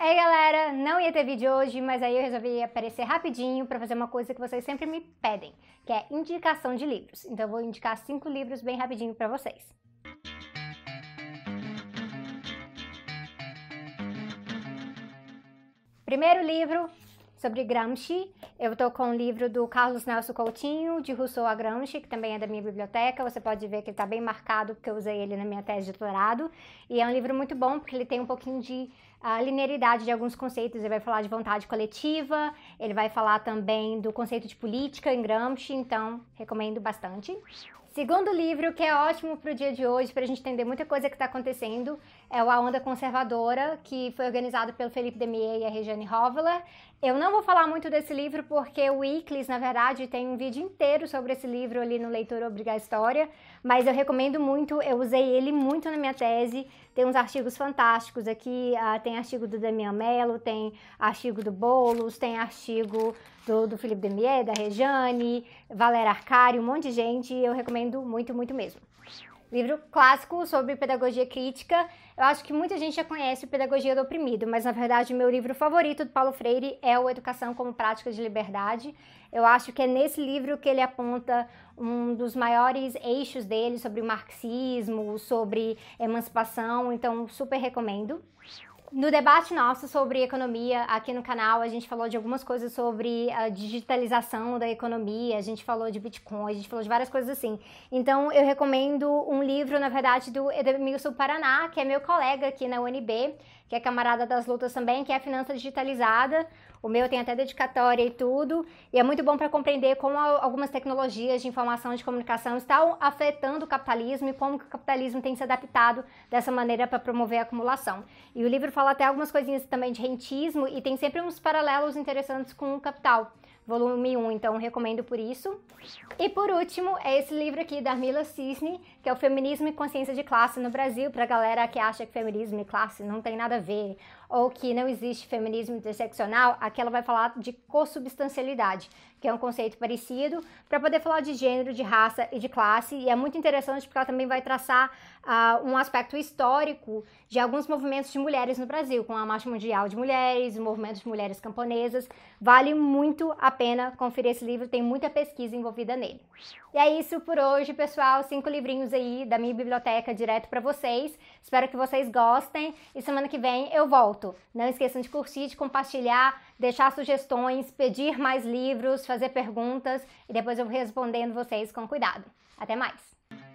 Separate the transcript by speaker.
Speaker 1: Ei galera, não ia ter vídeo hoje, mas aí eu resolvi aparecer rapidinho para fazer uma coisa que vocês sempre me pedem, que é indicação de livros. Então eu vou indicar cinco livros bem rapidinho para vocês. Primeiro livro, sobre Gramsci. Eu estou com o livro do Carlos Nelson Coutinho, de Rousseau a Gramsci, que também é da minha biblioteca. Você pode ver que ele está bem marcado, porque eu usei ele na minha tese de doutorado. E é um livro muito bom, porque ele tem um pouquinho de uh, linearidade de alguns conceitos. Ele vai falar de vontade coletiva, ele vai falar também do conceito de política em Gramsci, então recomendo bastante. Segundo livro, que é ótimo para o dia de hoje, para a gente entender muita coisa que está acontecendo, é o A Onda Conservadora, que foi organizado pelo Felipe Demier e a Regiane Hoveler. Eu não vou falar muito desse livro porque o Iclis, na verdade, tem um vídeo inteiro sobre esse livro ali no Leitor Obrigar História, mas eu recomendo muito, eu usei ele muito na minha tese, tem uns artigos fantásticos aqui, uh, tem artigo do Damian Mello, tem artigo do Boulos, tem artigo do, do Felipe Demier, da Rejane, Valéria Arcari, um monte de gente, eu recomendo muito, muito mesmo livro clássico sobre pedagogia crítica. Eu acho que muita gente já conhece Pedagogia do Oprimido, mas na verdade meu livro favorito do Paulo Freire é o Educação como Prática de Liberdade. Eu acho que é nesse livro que ele aponta um dos maiores eixos dele sobre marxismo, sobre emancipação, então super recomendo. No debate nosso sobre economia aqui no canal, a gente falou de algumas coisas sobre a digitalização da economia, a gente falou de Bitcoin, a gente falou de várias coisas assim. Então, eu recomendo um livro, na verdade, do Edemilson Paraná, que é meu colega aqui na UNB, que é camarada das lutas também, que é a Finança Digitalizada. O meu tem até dedicatória e tudo, e é muito bom para compreender como algumas tecnologias de informação e de comunicação estão afetando o capitalismo e como o capitalismo tem se adaptado dessa maneira para promover a acumulação. E o livro fala até algumas coisinhas também de rentismo e tem sempre uns paralelos interessantes com o capital volume 1, então recomendo por isso. E por último, é esse livro aqui da Armila Cisne, que é o Feminismo e Consciência de Classe no Brasil, pra galera que acha que feminismo e classe não tem nada a ver, ou que não existe feminismo interseccional, aqui ela vai falar de consubstancialidade, que é um conceito parecido, para poder falar de gênero, de raça e de classe, e é muito interessante porque ela também vai traçar uh, um aspecto histórico de alguns movimentos de mulheres no Brasil, com a Marcha Mundial de Mulheres, o movimento de mulheres camponesas. Vale muito a pena conferir esse livro, tem muita pesquisa envolvida nele. E é isso por hoje, pessoal. Cinco livrinhos aí da minha biblioteca direto para vocês. Espero que vocês gostem e semana que vem eu volto. Não esqueçam de curtir, de compartilhar, deixar sugestões, pedir mais livros, fazer perguntas e depois eu vou respondendo vocês com cuidado. Até mais!